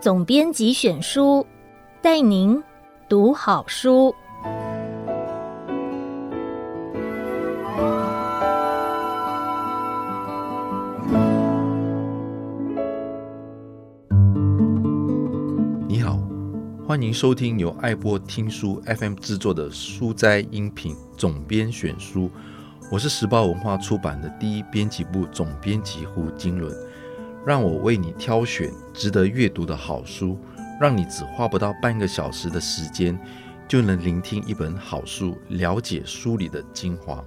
总编辑选书，带您读好书。你好，欢迎收听由爱播听书 FM 制作的书斋音频总编选书。我是时报文化出版的第一编辑部总编辑胡金伦。让我为你挑选值得阅读的好书，让你只花不到半个小时的时间，就能聆听一本好书，了解书里的精华。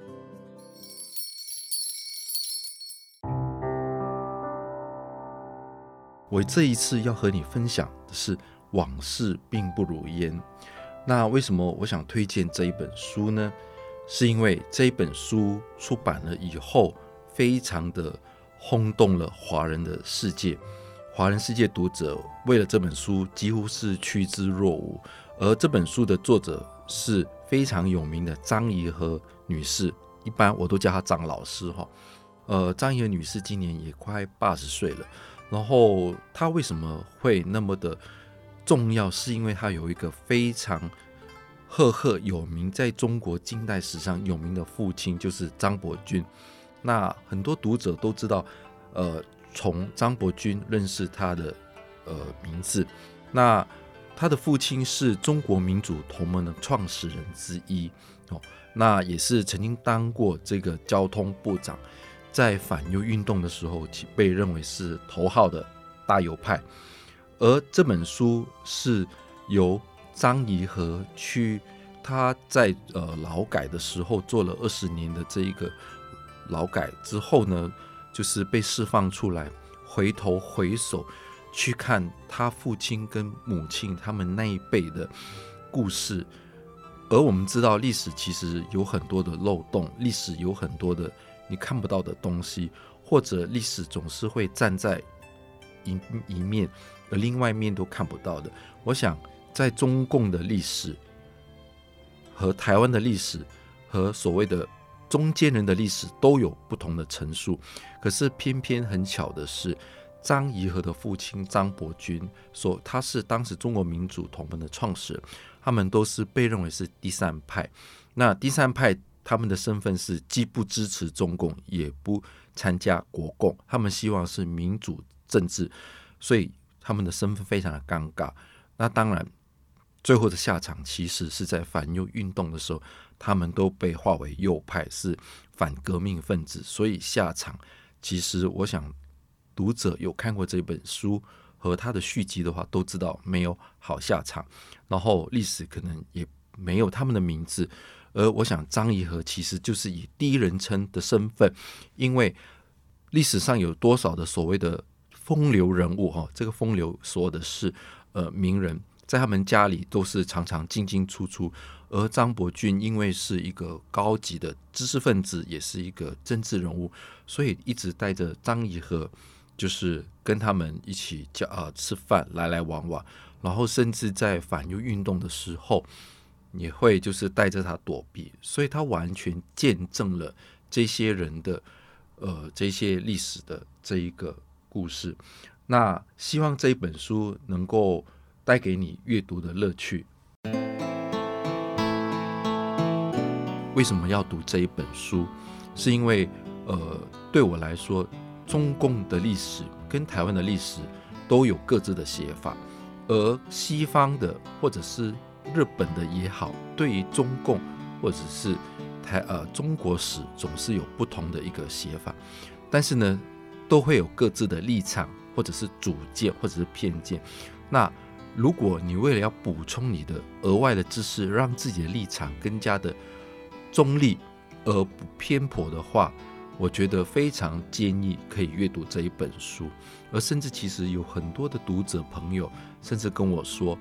我这一次要和你分享的是《往事并不如烟》。那为什么我想推荐这一本书呢？是因为这本书出版了以后，非常的。轰动了华人的世界，华人世界读者为了这本书几乎是趋之若鹜。而这本书的作者是非常有名的张颐和女士，一般我都叫她张老师哈。呃，张颐和女士今年也快八十岁了。然后她为什么会那么的重要？是因为她有一个非常赫赫有名，在中国近代史上有名的父亲，就是张伯钧。那很多读者都知道，呃，从张伯钧认识他的呃名字。那他的父亲是中国民主同盟的创始人之一哦，那也是曾经当过这个交通部长，在反右运动的时候，被认为是头号的大右派。而这本书是由张颐和去他在呃劳改的时候做了二十年的这一个。劳改之后呢，就是被释放出来，回头回首去看他父亲跟母亲他们那一辈的故事。而我们知道，历史其实有很多的漏洞，历史有很多的你看不到的东西，或者历史总是会站在一一面，而另外一面都看不到的。我想，在中共的历史和台湾的历史和所谓的。中间人的历史都有不同的陈述，可是偏偏很巧的是，张颐和的父亲张伯钧说他是当时中国民主同盟的创始人，他们都是被认为是第三派。那第三派他们的身份是既不支持中共，也不参加国共，他们希望是民主政治，所以他们的身份非常的尴尬。那当然，最后的下场其实是在反右运动的时候。他们都被划为右派，是反革命分子，所以下场其实，我想读者有看过这本书和他的续集的话，都知道没有好下场。然后历史可能也没有他们的名字。而我想张颐和其实就是以第一人称的身份，因为历史上有多少的所谓的风流人物哈，这个风流说的是呃名人，在他们家里都是常常进进出出。而张伯钧因为是一个高级的知识分子，也是一个政治人物，所以一直带着张颐和，就是跟他们一起叫啊吃饭，来来往往，然后甚至在反右运动的时候，也会就是带着他躲避，所以他完全见证了这些人的呃这些历史的这一个故事。那希望这一本书能够带给你阅读的乐趣。为什么要读这一本书？是因为，呃，对我来说，中共的历史跟台湾的历史都有各自的写法，而西方的或者是日本的也好，对于中共或者是台呃中国史总是有不同的一个写法，但是呢，都会有各自的立场或者是主见或者是偏见。那如果你为了要补充你的额外的知识，让自己的立场更加的中立而不偏颇的话，我觉得非常建议可以阅读这一本书。而甚至其实有很多的读者朋友，甚至跟我说，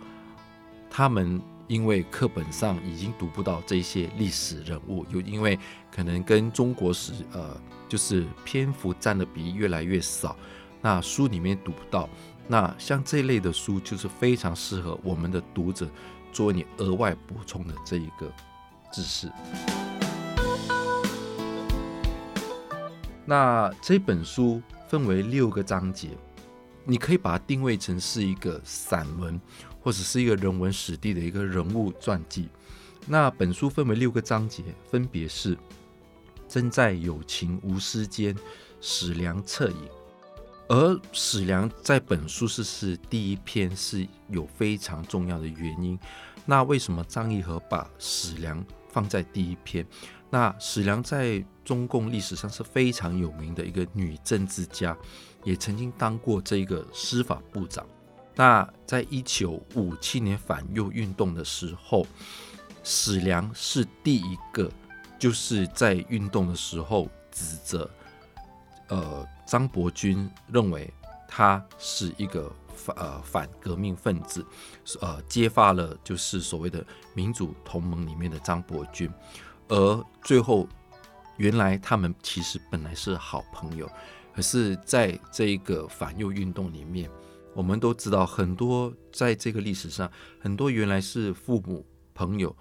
他们因为课本上已经读不到这些历史人物，又因为可能跟中国史呃就是篇幅占的比例越来越少，那书里面读不到。那像这类的书，就是非常适合我们的读者作为你额外补充的这一个知识。那这本书分为六个章节，你可以把它定位成是一个散文，或者是一个人文史地的一个人物传记。那本书分为六个章节，分别是：真在有情无私间，史良恻隐。而史良在本书是是第一篇，是有非常重要的原因。那为什么张义和把史良放在第一篇？那史良在中共历史上是非常有名的一个女政治家，也曾经当过这个司法部长。那在一九五七年反右运动的时候，史良是第一个，就是在运动的时候指责，呃。张伯钧认为他是一个反呃反革命分子，呃揭发了就是所谓的民主同盟里面的张伯钧，而最后原来他们其实本来是好朋友，可是在这一个反右运动里面，我们都知道很多在这个历史上很多原来是父母朋友，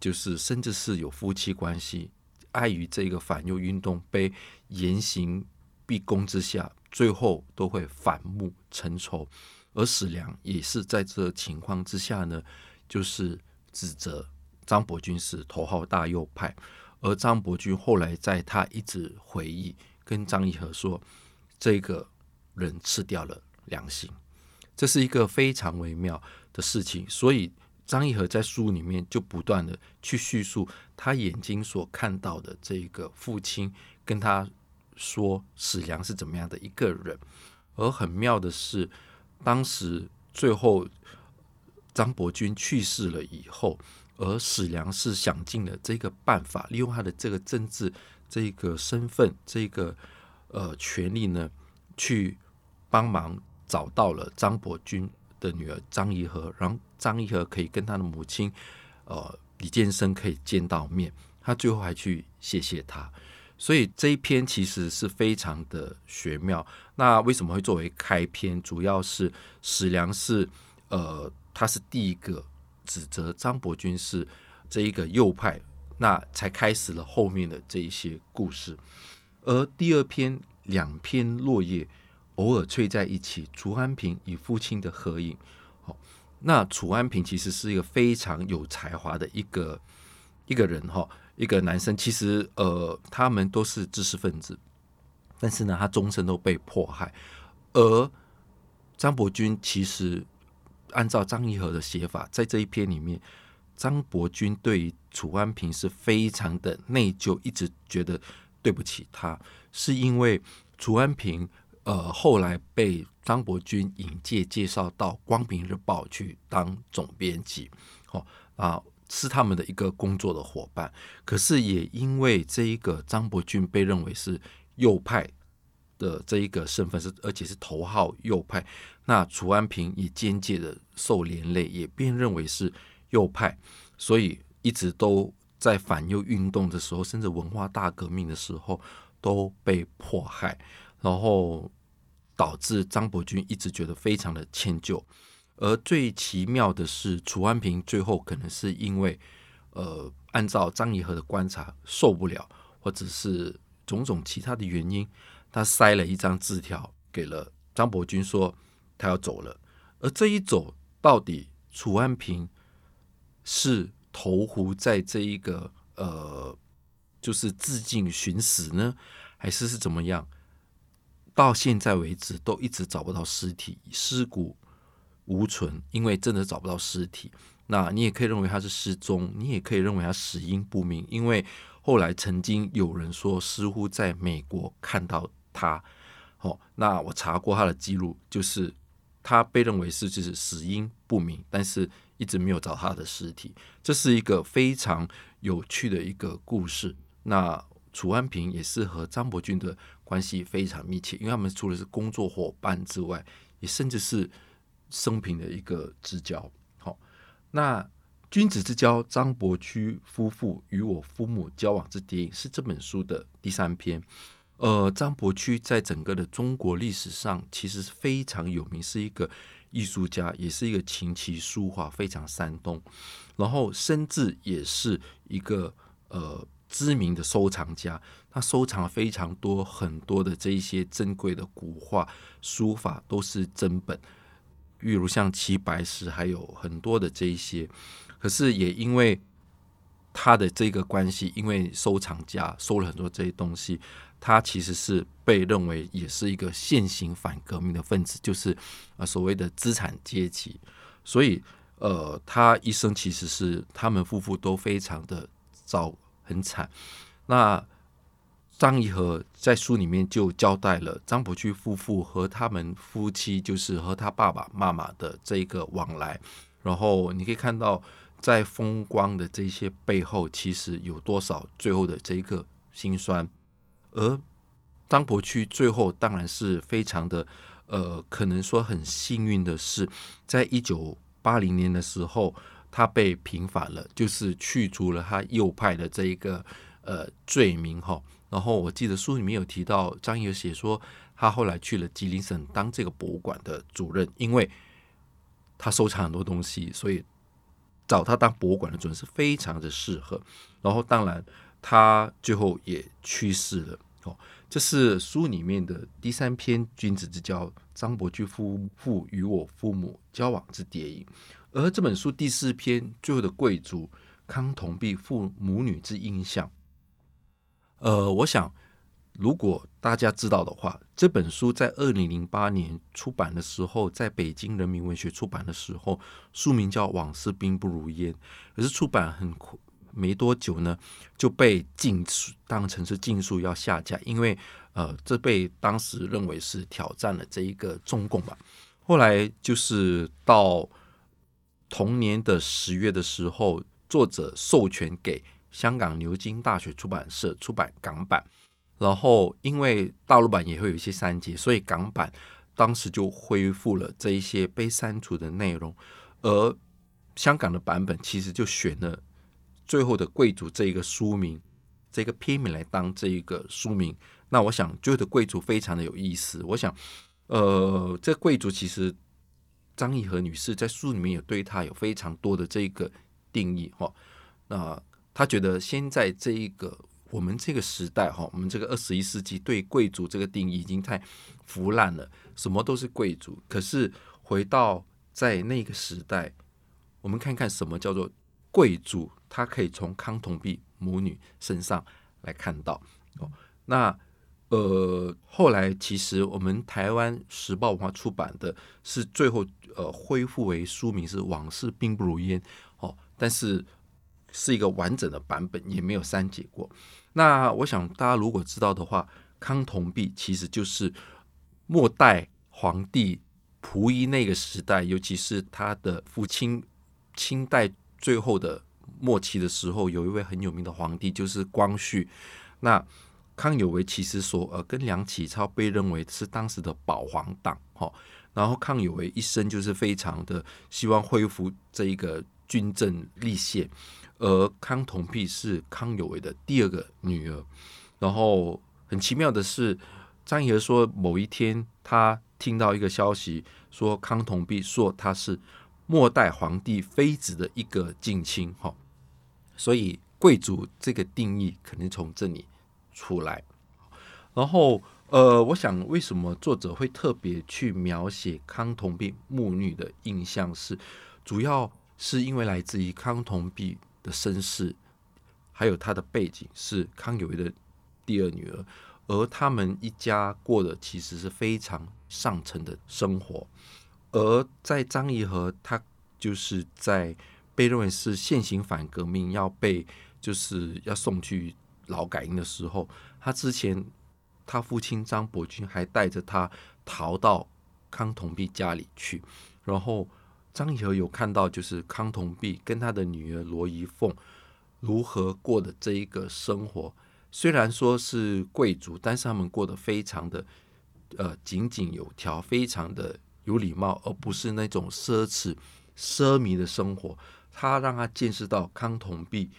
就是甚至是有夫妻关系，碍于这个反右运动被严刑。逼宫之下，最后都会反目成仇，而史良也是在这情况之下呢，就是指责张伯钧是头号大右派，而张伯钧后来在他一直回忆跟张义和说，这个人吃掉了良心，这是一个非常微妙的事情，所以张义和在书里面就不断的去叙述他眼睛所看到的这个父亲跟他。说史良是怎么样的一个人，而很妙的是，当时最后张伯钧去世了以后，而史良是想尽了这个办法，利用他的这个政治这个身份，这个呃权力呢，去帮忙找到了张伯钧的女儿张怡和，让张怡和可以跟他的母亲呃李建生可以见到面，他最后还去谢谢他。所以这一篇其实是非常的玄妙。那为什么会作为开篇？主要是史良是呃，他是第一个指责张伯钧是这一个右派，那才开始了后面的这一些故事。而第二篇两篇落叶偶尔睡在一起，楚安平与父亲的合影。好，那楚安平其实是一个非常有才华的一个一个人哈。一个男生，其实呃，他们都是知识分子，但是呢，他终身都被迫害。而张伯钧其实按照张义和的写法，在这一篇里面，张伯钧对于楚安平是非常的内疚，一直觉得对不起他，是因为楚安平呃后来被张伯钧引介介绍到《光明日报》去当总编辑，哦啊。是他们的一个工作的伙伴，可是也因为这一个张伯钧被认为是右派的这一个身份是，而且是头号右派，那楚安平也间接的受连累，也被认为是右派，所以一直都在反右运动的时候，甚至文化大革命的时候都被迫害，然后导致张伯钧一直觉得非常的歉疚。而最奇妙的是，楚安平最后可能是因为，呃，按照张宜和的观察受不了，或者是种种其他的原因，他塞了一张字条给了张伯钧，说他要走了。而这一走，到底楚安平是投湖在这一个呃，就是自尽寻死呢，还是是怎么样？到现在为止，都一直找不到尸体，尸骨。无存，因为真的找不到尸体。那你也可以认为他是失踪，你也可以认为他死因不明。因为后来曾经有人说，似乎在美国看到他。哦，那我查过他的记录，就是他被认为是就是死因不明，但是一直没有找他的尸体。这是一个非常有趣的一个故事。那楚安平也是和张伯钧的关系非常密切，因为他们除了是工作伙伴之外，也甚至是。生平的一个至交，好，那君子之交张伯驹夫妇与我父母交往之谍影是这本书的第三篇。呃，张伯驹在整个的中国历史上其实非常有名，是一个艺术家，也是一个琴棋书画非常煽动，然后甚至也是一个呃知名的收藏家，他收藏非常多很多的这一些珍贵的古画书法，都是真本，例如像齐白石，还有很多的这一些。可是也因为他的这个关系，因为收藏家收了很多这些东西，他其实是被认为也是一个现行反革命的分子，就是啊所谓的资产阶级。所以呃，他一生其实是他们夫妇都非常的糟。很惨。那张颐和在书里面就交代了张伯驹夫妇和他们夫妻，就是和他爸爸妈妈的这个往来。然后你可以看到，在风光的这些背后，其实有多少最后的这一个辛酸。而张伯驹最后当然是非常的，呃，可能说很幸运的是，在一九八零年的时候。他被平反了，就是去除了他右派的这一个呃罪名哈。然后我记得书里面有提到，张颐和写说，他后来去了吉林省当这个博物馆的主任，因为他收藏很多东西，所以找他当博物馆的主任是非常的适合。然后当然他最后也去世了哦。这是书里面的第三篇《君子之交》，张伯驹夫妇与我父母交往之谍影。而这本书第四篇最后的贵族康同弼父母女之印象，呃，我想如果大家知道的话，这本书在二零零八年出版的时候，在北京人民文学出版的时候，书名叫《往事兵不如烟》，可是出版很没多久呢，就被禁书，当成是禁书要下架，因为呃，这被当时认为是挑战了这一个中共吧。后来就是到。同年的十月的时候，作者授权给香港牛津大学出版社出版港版，然后因为大陆版也会有一些删节，所以港版当时就恢复了这一些被删除的内容，而香港的版本其实就选了最后的贵族这一个书名，这个篇名来当这一个书名。那我想最后的贵族非常的有意思，我想，呃，这贵族其实。张怡和女士在书里面也对她有非常多的这个定义哈，那他觉得现在这一个我们这个时代哈，我们这个二十一世纪对贵族这个定义已经太腐烂了，什么都是贵族。可是回到在那个时代，我们看看什么叫做贵族，他可以从康同弼母女身上来看到哦，那。呃，后来其实我们台湾时报文化出版的是最后呃恢复为书名是《往事并不如烟》哦，但是是一个完整的版本，也没有删节过。那我想大家如果知道的话，康同弼其实就是末代皇帝溥仪那个时代，尤其是他的父亲清代最后的末期的时候，有一位很有名的皇帝就是光绪。那康有为其实说，呃，跟梁启超被认为是当时的保皇党，哈。然后康有为一生就是非常的希望恢复这一个军政立宪，而康同弼是康有为的第二个女儿。然后很奇妙的是，张颐和说某一天他听到一个消息，说康同弼说他是末代皇帝妃子的一个近亲，哈。所以贵族这个定义肯定从这里。出来，然后呃，我想为什么作者会特别去描写康同弼母女的印象是，主要是因为来自于康同弼的身世，还有他的背景是康有为的第二女儿，而他们一家过的其实是非常上层的生活，而在张怡和他就是在被认为是现行反革命要被就是要送去。劳改营的时候，他之前他父亲张伯钧还带着他逃到康同弼家里去，然后张颐和有看到就是康同弼跟他的女儿罗仪凤如何过的这一个生活，虽然说是贵族，但是他们过得非常的呃井井有条，非常的有礼貌，而不是那种奢侈奢靡的生活。他让他见识到康同弼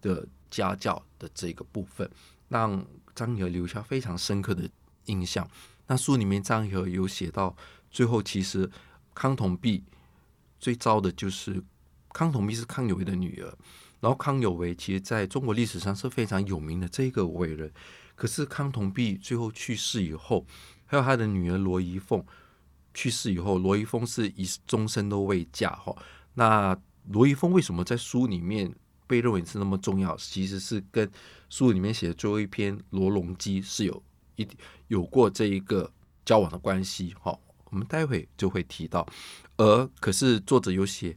的。家教的这个部分，让张颐和留下非常深刻的印象。那书里面张颐和有写到，最后其实康同弼最糟的就是康同弼是康有为的女儿，然后康有为其实在中国历史上是非常有名的这个伟人。可是康同弼最后去世以后，还有他的女儿罗仪凤去世以后，罗仪凤是一终身都未嫁哈。那罗仪凤为什么在书里面被认为是那么重要？其实是跟书里面写的最后一篇《罗隆基》是有一有过这一个交往的关系哈。我们待会就会提到。而可是作者有写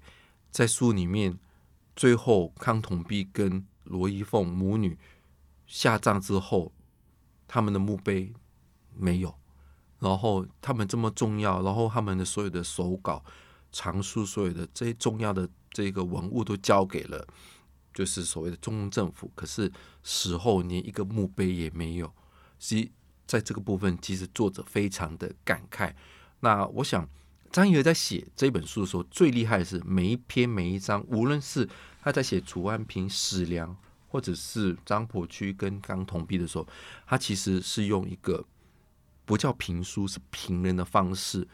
在书里面，最后康同弼跟罗仪凤母女下葬之后。他们的墓碑没有，然后他们这么重要，然后他们的所有的手稿、藏书，所有的这些重要的这个文物都交给了，就是所谓的中共政府。可是死后连一个墓碑也没有。其实在这个部分，其实作者非常的感慨。那我想张驿和在写这本书的时候，最厉害的是每一篇每一章，无论是他在写楚安平史良。或者是张伯驹跟刚同弼的时候，他其实是用一个不叫评书，是评人的方式，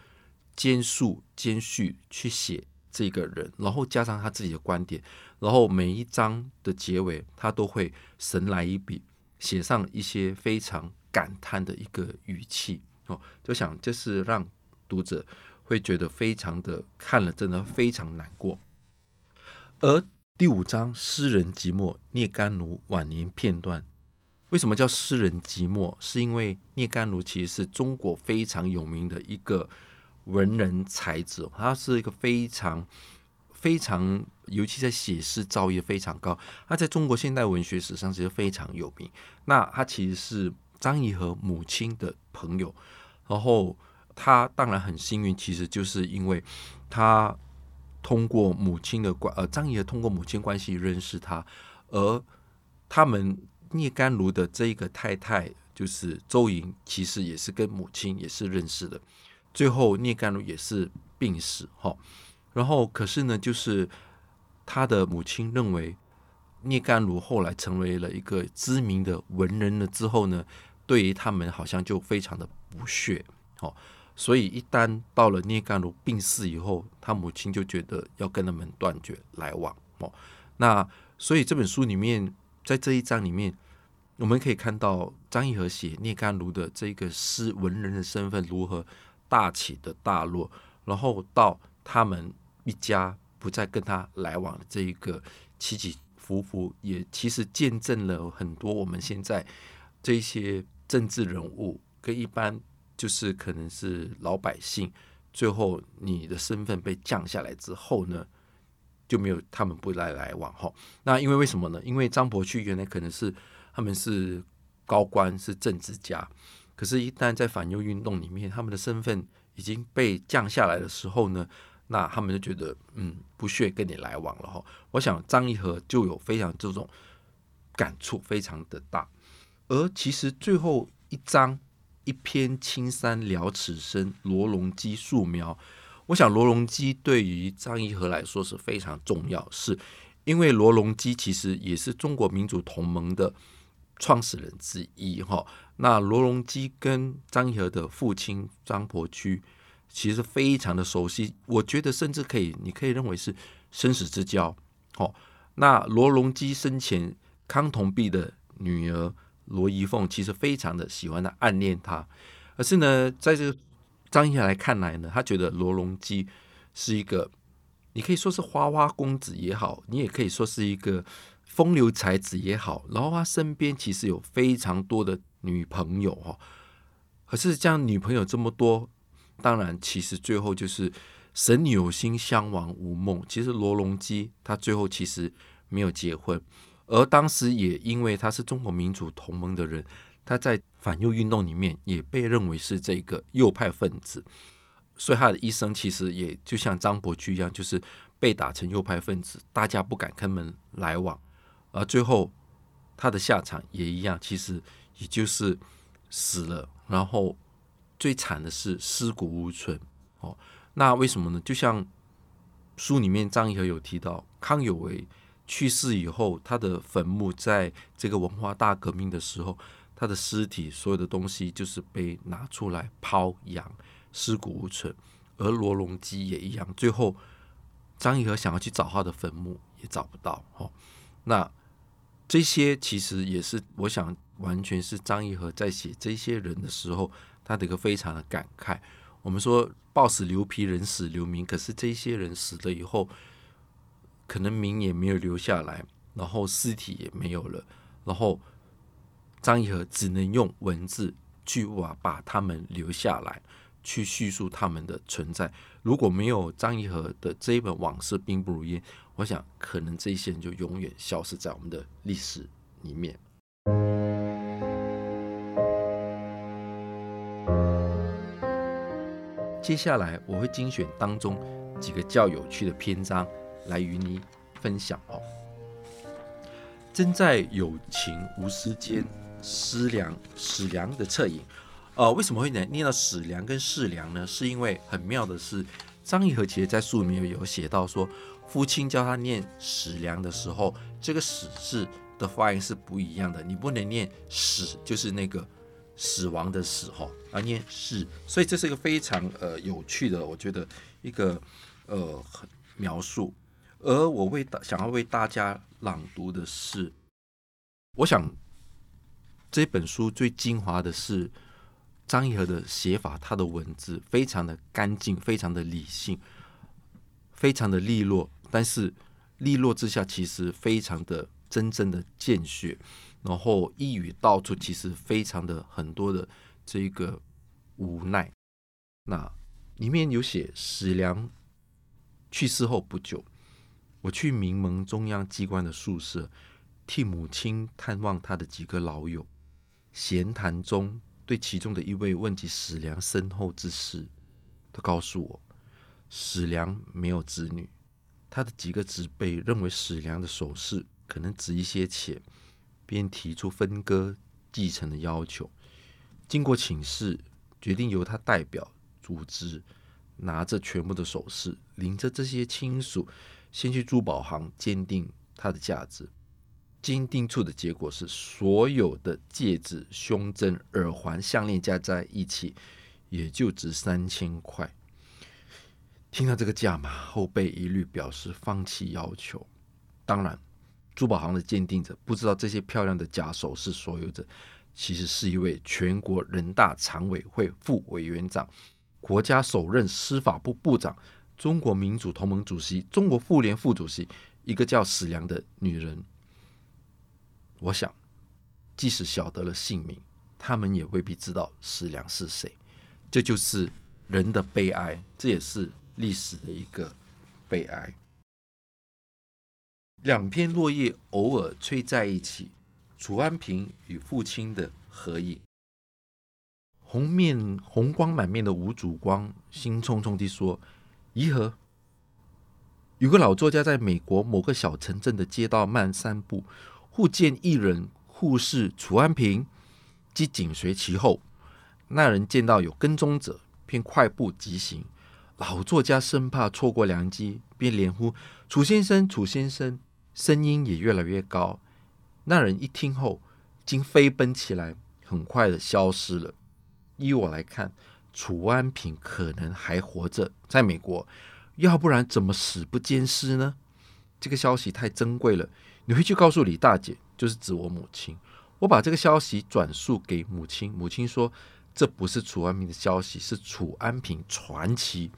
兼述兼叙去写这个人，然后加上他自己的观点，然后每一章的结尾，他都会神来一笔，写上一些非常感叹的一个语气哦，就想这是让读者会觉得非常的看了，真的非常难过，而。第五章，诗人寂寞，聂甘奴晚年片段。为什么叫诗人寂寞？是因为聂甘奴其实是中国非常有名的一个文人才子，他是一个非常非常，尤其在写诗造诣非常高。他在中国现代文学史上其实非常有名。那他其实是张驿和母亲的朋友，然后他当然很幸运，其实就是因为他。通过母亲的关，呃，张驿和通过母亲关系认识他，而他们聂甘如的这一个太太就是周莹，其实也是跟母亲也是认识的。最后聂甘如也是病死，哈，然后可是呢，就是他的母亲认为聂甘如后来成为了一个知名的文人了之后呢，对于他们好像就非常的不屑，哦。所以，一旦到了聂甘如病逝以后，他母亲就觉得要跟他们断绝来往哦。那所以这本书里面，在这一章里面，我们可以看到张驿和写聂甘如的这个诗文人的身份如何大起的大落，然后到他们一家不再跟他来往的这一个起起伏伏，也其实见证了很多我们现在这些政治人物跟一般。就是可能是老百姓，最后你的身份被降下来之后呢，就没有他们不来来往哈。那因为为什么呢？因为张伯駒原来可能是他们是高官是政治家，可是，一旦在反右运动里面，他们的身份已经被降下来的时候呢，那他们就觉得嗯不屑跟你来往了哈。我想张一和就有非常这种感触，非常的大。而其实最后一章。一篇青山了此生，罗隆基素描。我想罗隆基对于张驿和来说是非常重要，是因为罗隆基其实也是中国民主同盟的创始人之一哈。那罗隆基跟张驿和的父亲张伯驹其实非常的熟悉，我觉得甚至可以，你可以认为是生死之交。好，那罗隆基生前康同弼的女儿。罗仪凤其实非常的喜欢他，暗恋他，可是呢，在这个张驿和来看来呢，他觉得罗隆基是一个，你可以说是花花公子也好，你也可以说是一个风流才子也好，然后他身边其实有非常多的女朋友哈，可是这样女朋友这么多，当然其实最后就是神女有心，襄王无梦。其实罗隆基他最后其实没有结婚。而当时也因为他是中国民主同盟的人，他在反右运动里面也被认为是这个右派分子，所以他的一生其实也就像张伯驹一样，就是被打成右派分子，大家不敢跟他们来往，而最后他的下场也一样，其实也就是死了，然后最惨的是尸骨无存。哦，那为什么呢？就像书里面张驿和有提到康有为。去世以后，他的坟墓在这个文化大革命的时候，他的尸体所有的东西就是被拿出来抛扬，尸骨无存。而罗隆基也一样，最后张驿和想要去找他的坟墓也找不到。哦，那这些其实也是我想，完全是张义和在写这些人的时候，他的一个非常的感慨。我们说暴死留皮，人死留名，可是这些人死了以后，可能名也没有留下来，然后尸体也没有了，然后张义和只能用文字去把把他们留下来。去叙述他们的存在。如果没有张义和的这一本《往事并不如烟》，我想可能这些人就永远消失在我们的历史里面。接下来我会精选当中几个较有趣的篇章来与你分享哦。真在有情无私间，思量史良的侧影。呃，为什么会念念到史良跟世良呢？是因为很妙的是，张义和其实在书里面有写到说，父亲教他念史良的时候，这个史字的发音是不一样的，你不能念史，就是那个死亡的死哈，而念世，所以这是一个非常呃有趣的，我觉得一个呃描述。而我为大想要为大家朗读的是，我想这本书最精华的是。张义和的写法，他的文字非常的干净，非常的理性，非常的利落。但是利落之下，其实非常的真正的见血。然后一语道出，其实非常的很多的这个无奈。那里面有写史良去世后不久，我去民盟中央机关的宿舍，替母亲探望他的几个老友，闲谈中。对其中的一位问及史良身后之事，他告诉我，史良没有子女，他的几个侄辈认为史良的首饰可能值一些钱，便提出分割继承的要求。经过请示，决定由他代表组织，拿着全部的首饰，领着这些亲属，先去珠宝行鉴定它的价值。鉴定处的结果是，所有的戒指、胸针、耳环、项链加在一起，也就值三千块。听到这个价码，后辈一律表示放弃要求。当然，珠宝行的鉴定者不知道这些漂亮的假首饰所有者，其实是一位全国人大常委会副委员长、国家首任司法部部长、中国民主同盟主席、中国妇联副主席，一个叫史良的女人。我想，即使晓得了姓名，他们也未必知道史良是谁。这就是人的悲哀，这也是历史的一个悲哀。两片落叶偶尔吹在一起，楚安平与父亲的合影。红面红光满面的吴祖光兴冲冲地说：“颐和，有个老作家在美国某个小城镇的街道慢散步。”忽见一人护士楚安平，即紧随其后。那人见到有跟踪者，便快步疾行。老作家生怕错过良机，便连呼：“楚先生，楚先生！”声音也越来越高。那人一听后，竟飞奔起来，很快的消失了。依我来看，楚安平可能还活着，在美国，要不然怎么死不见尸呢？这个消息太珍贵了。你回去告诉李大姐，就是指我母亲。我把这个消息转述给母亲，母亲说这不是楚安平的消息，是楚安平传奇。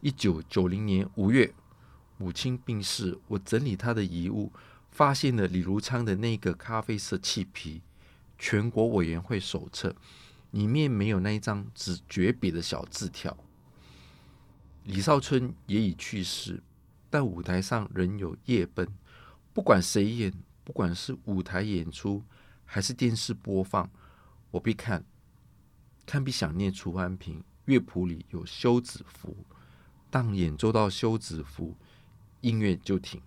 一九九零年五月，母亲病逝，我整理她的遗物，发现了李如昌的那个咖啡色漆皮全国委员会手册，里面没有那一张只绝笔的小字条。李少春也已去世，但舞台上仍有夜奔。不管谁演，不管是舞台演出还是电视播放，我必看，看必想念楚安平。乐谱里有休止符，当演奏到休止符，音乐就停。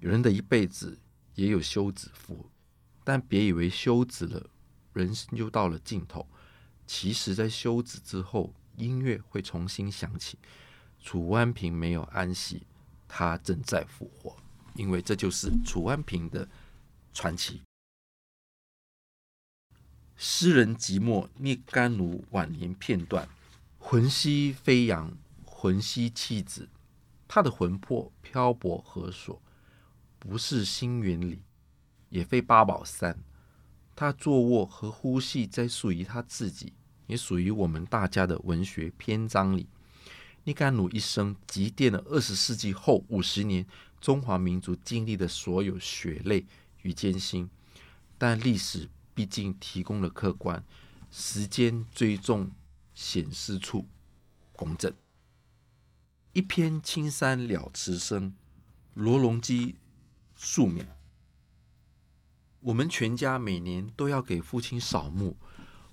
人的一辈子也有休止符，但别以为休止了，人生就到了尽头。其实，在休止之后，音乐会重新响起。楚安平没有安息，他正在复活。因为这就是楚安平的传奇。诗人寂寞，聂甘奴晚年片段：魂兮飞扬，魂兮弃子。他的魂魄漂泊何所？不是新原理，也非八宝山。他坐卧和呼吸，在属于他自己，也属于我们大家的文学篇章里。聂甘努一生积淀了二十世纪后五十年中华民族经历的所有血泪与艰辛，但历史毕竟提供了客观，时间追踪显示出公正。一篇青山了此生，罗隆基宿命。我们全家每年都要给父亲扫墓。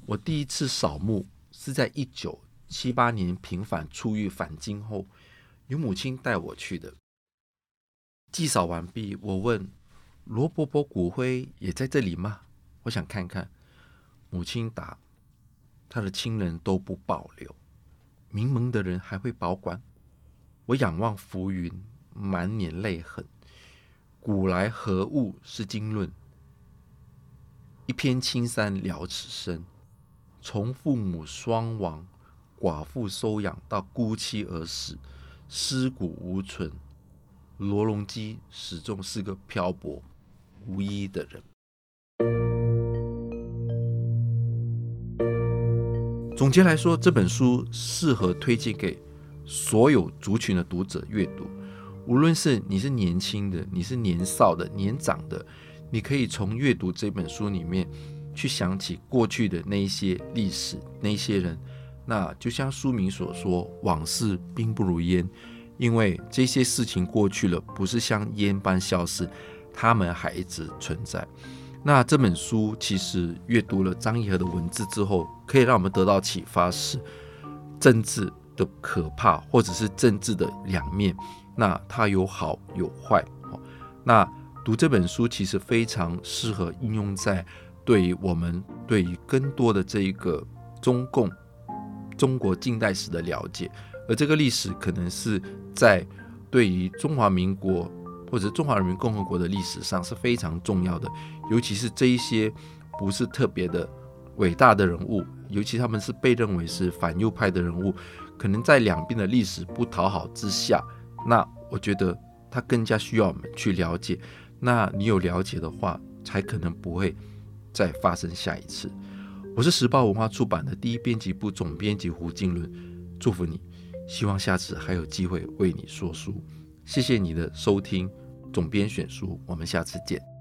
我第一次扫墓是在一九七八年平反出狱返京后，由母亲带我去的。祭扫完毕，我问罗伯伯骨灰也在这里吗？我想看看。母亲答：他的亲人都不保留，名门的人还会保管。我仰望浮云，满脸泪痕。古来何物是经论？一篇青山了此生，从父母双亡。寡妇收养到孤妻而死，尸骨无存。罗隆基始终是个漂泊无依的人。总结来说，这本书适合推荐给所有族群的读者阅读。无论是你是年轻的，你是年少的、年长的，你可以从阅读这本书里面去想起过去的那一些历史，那一些人。那就像书名所说，往事并不如烟，因为这些事情过去了，不是像烟般消失，他们还一直存在。那这本书其实阅读了张义和的文字之后，可以让我们得到启发是政治的可怕，或者是政治的两面。那它有好有坏。那读这本书其实非常适合应用在对于我们对于更多的这一个中共。中国近代史的了解，而这个历史可能是在对于中华民国或者中华人民共和国的历史上是非常重要的，尤其是这一些不是特别的伟大的人物，尤其他们是被认为是反右派的人物，可能在两边的历史不讨好之下，那我觉得他更加需要我们去了解。那你有了解的话，才可能不会再发生下一次。我是时报文化出版的第一编辑部总编辑胡金伦，祝福你，希望下次还有机会为你说书。谢谢你的收听，总编选书，我们下次见。